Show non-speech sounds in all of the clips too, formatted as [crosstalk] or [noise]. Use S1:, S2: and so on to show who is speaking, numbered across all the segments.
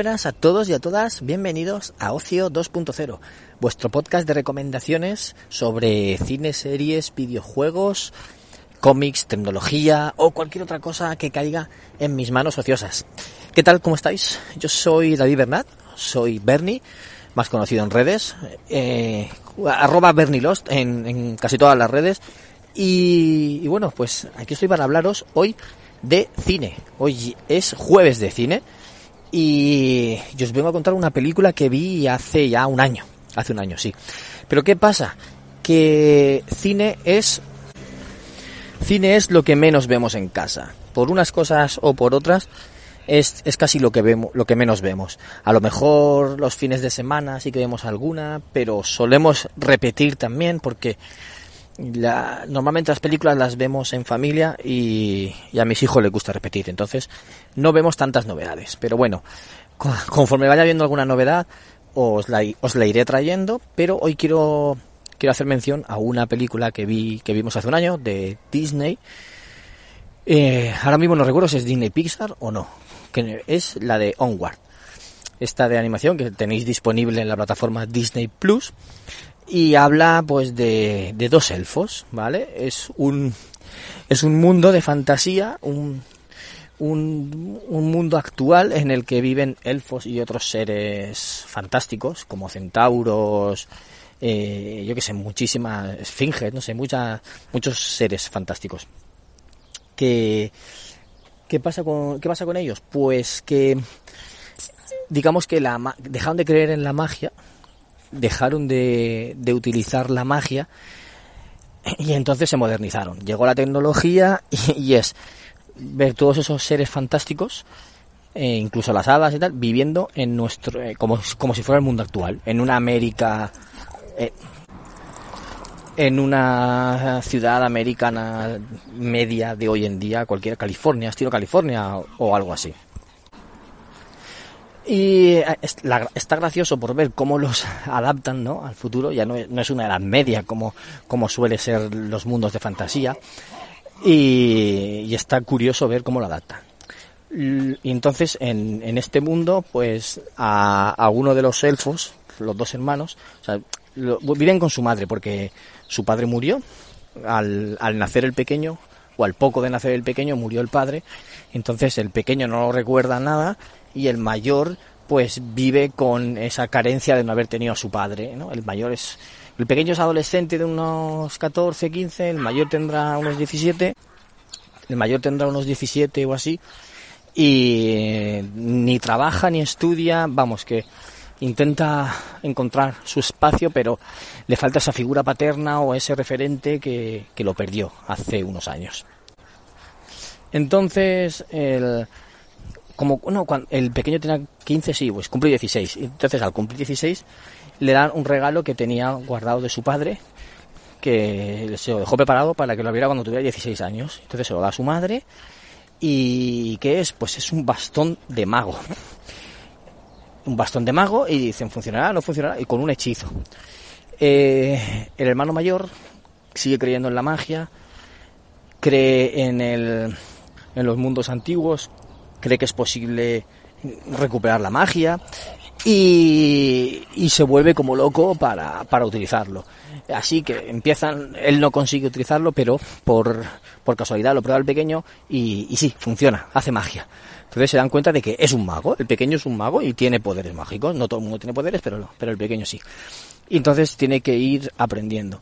S1: Buenas a todos y a todas, bienvenidos a Ocio 2.0, vuestro podcast de recomendaciones sobre cine, series, videojuegos, cómics, tecnología o cualquier otra cosa que caiga en mis manos ociosas. ¿Qué tal? ¿Cómo estáis? Yo soy David Bernat, soy Bernie, más conocido en redes, eh, arroba Bernie Lost en, en, casi todas las redes. Y, y bueno, pues aquí estoy para hablaros hoy de cine. Hoy es jueves de cine y yo os vengo a contar una película que vi hace ya un año. Hace un año, sí. Pero ¿qué pasa? Que cine es cine es lo que menos vemos en casa. Por unas cosas o por otras es, es casi lo que vemos, lo que menos vemos. A lo mejor los fines de semana sí que vemos alguna, pero solemos repetir también porque la, normalmente las películas las vemos en familia y, a mis hijos les gusta repetir, entonces no vemos tantas novedades. Pero bueno, [laughs] conforme vaya viendo alguna novedad, os la, os la iré trayendo, pero hoy quiero, quiero hacer mención a una película que vi, que vimos hace un año, de Disney. Eh, ahora mismo no recuerdo si es Disney Pixar o no, que es la de Onward. Esta de animación que tenéis disponible en la plataforma Disney Plus y habla pues de, de, dos elfos, ¿vale? Es un es un mundo de fantasía, un, un, un, mundo actual en el que viven elfos y otros seres fantásticos como centauros, eh, yo que sé, muchísimas esfinges, no sé, muchas muchos seres fantásticos. Que ¿Qué pasa con qué pasa con ellos? Pues que digamos que la dejaron de creer en la magia dejaron de, de utilizar la magia y entonces se modernizaron. Llegó la tecnología y, es ver todos esos seres fantásticos, eh, incluso las hadas y tal, viviendo en nuestro, eh, como, como si fuera el mundo actual, en una América, eh, en una ciudad americana media de hoy en día, cualquiera, California, estilo California o algo así. Y está gracioso por ver cómo los [laughs] adaptan ¿no? al futuro, ya no es, una edad media como, como suele ser los mundos de fantasía, y, está curioso ver cómo lo adaptan. Y entonces en, en este mundo, pues a, a, uno de los elfos, los dos hermanos, lo, viven con su madre porque su padre murió al, al nacer el pequeño, o al poco de nacer el pequeño murió el padre, entonces el pequeño no recuerda nada y el mayor pues vive con esa carencia de no haber tenido a su padre, ¿no? El mayor es el pequeño es adolescente de unos 14, 15, el mayor tendrá unos 17, el mayor tendrá unos 17 o así y ni trabaja ni estudia, vamos que intenta encontrar su espacio, pero le falta esa figura paterna o ese referente que, que lo perdió hace unos años. Entonces, el, como no, cuando el pequeño tenía 15, sí, pues cumple 16. Entonces, al cumplir 16, le dan un regalo que tenía guardado de su padre, que se lo dejó preparado para que lo viera cuando tuviera 16 años. Entonces se lo da a su madre. ¿Y qué es? Pues es un bastón de mago. Un bastón de mago y dicen, ¿funcionará? ¿No funcionará? Y con un hechizo. Eh, el hermano mayor sigue creyendo en la magia, cree en, el, en los mundos antiguos, cree que es posible recuperar la magia y, se vuelve como loco para, para, utilizarlo. Así que empiezan, él no consigue utilizarlo, pero por, por casualidad lo prueba el pequeño y, sí, funciona, hace magia. Entonces se dan cuenta de que es un mago, el pequeño es un mago y tiene poderes mágicos. No todo el mundo tiene poderes, pero, pero el pequeño sí. Y entonces tiene que ir aprendiendo.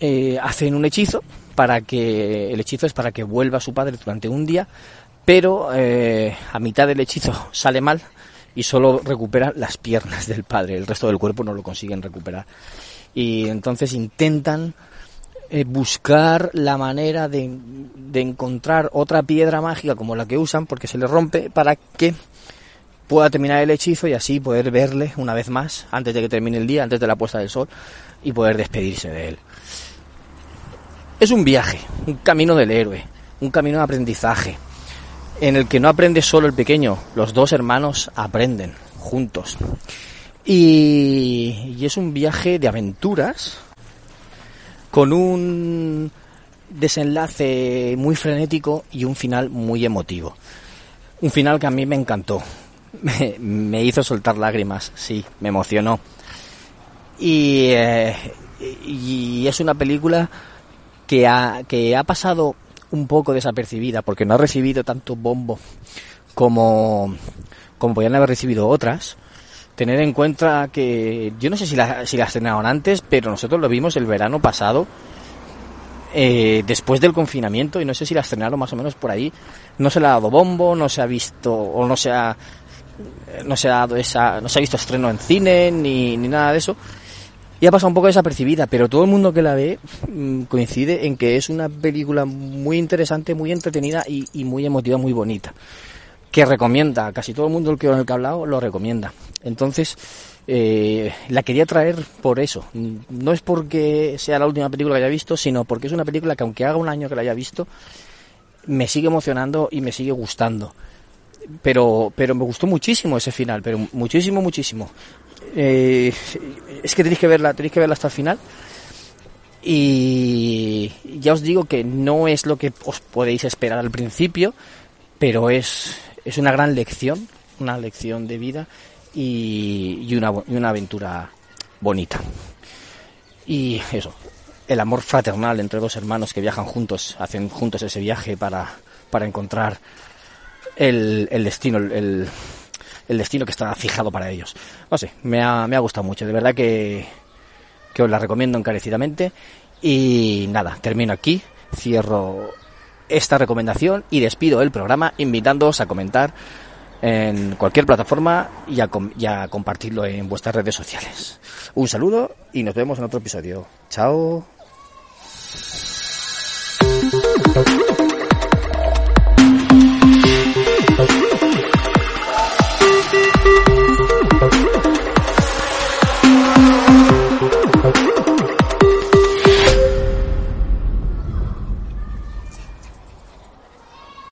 S1: Eh, hacen un hechizo para que, el hechizo es para que vuelva su padre durante un día pero eh, a mitad del hechizo sale mal y solo recupera las piernas del padre, el resto del cuerpo no lo consiguen recuperar. Y entonces intentan eh, buscar la manera de, de, encontrar otra piedra mágica como la que usan porque se le rompe para que pueda terminar el hechizo y así poder verle una vez más antes de que termine el día, antes de la puesta del sol y poder despedirse de él. Es un viaje, un camino del héroe, un camino de aprendizaje, en el que no aprende solo el pequeño, los dos hermanos aprenden juntos. Y, es un viaje de aventuras con un desenlace muy frenético y un final muy emotivo. Un final que a mí me encantó. [laughs] me, hizo soltar lágrimas, sí, me emocionó. Y, eh, y es una película que ha, que ha pasado un poco desapercibida porque no ha recibido tanto bombo como, como podían haber recibido otras. Tener en cuenta que yo no sé si la, si la estrenaron antes, pero nosotros lo vimos el verano pasado, eh, después del confinamiento, y no sé si la estrenaron más o menos por ahí. No se le ha dado bombo, no se ha visto, o no se ha, no se ha dado esa, no se ha visto estreno en cine, ni, ni nada de eso y ha pasado un poco desapercibida, pero todo el mundo que la ve mm, coincide en que es una película muy interesante, muy entretenida y, muy emotiva, muy bonita. Que recomienda, casi todo el mundo con el que ha hablado lo recomienda. Entonces, eh, la quería traer por eso. No es porque sea la última película que haya visto, sino porque es una película que aunque haga un año que la haya visto, me sigue emocionando y me sigue gustando. Pero, pero me gustó muchísimo ese final, pero muchísimo, muchísimo. Eh, es que tenéis que verla, tenéis que verla hasta el final. Y ya os digo que no es lo que os podéis esperar al principio, pero es, es una gran lección, una lección de vida y, una, y una aventura bonita. Y eso, el amor fraternal entre dos hermanos que viajan juntos, hacen juntos ese viaje para, para encontrar el, el destino, el, el destino que está fijado para ellos. No sé, me ha, me ha gustado mucho, de verdad que, que os la recomiendo encarecidamente. Y nada, termino aquí, cierro esta recomendación y despido el programa invitándoos a comentar en cualquier plataforma y a, y a compartirlo en vuestras redes sociales. Un saludo y nos vemos en otro episodio. Chao.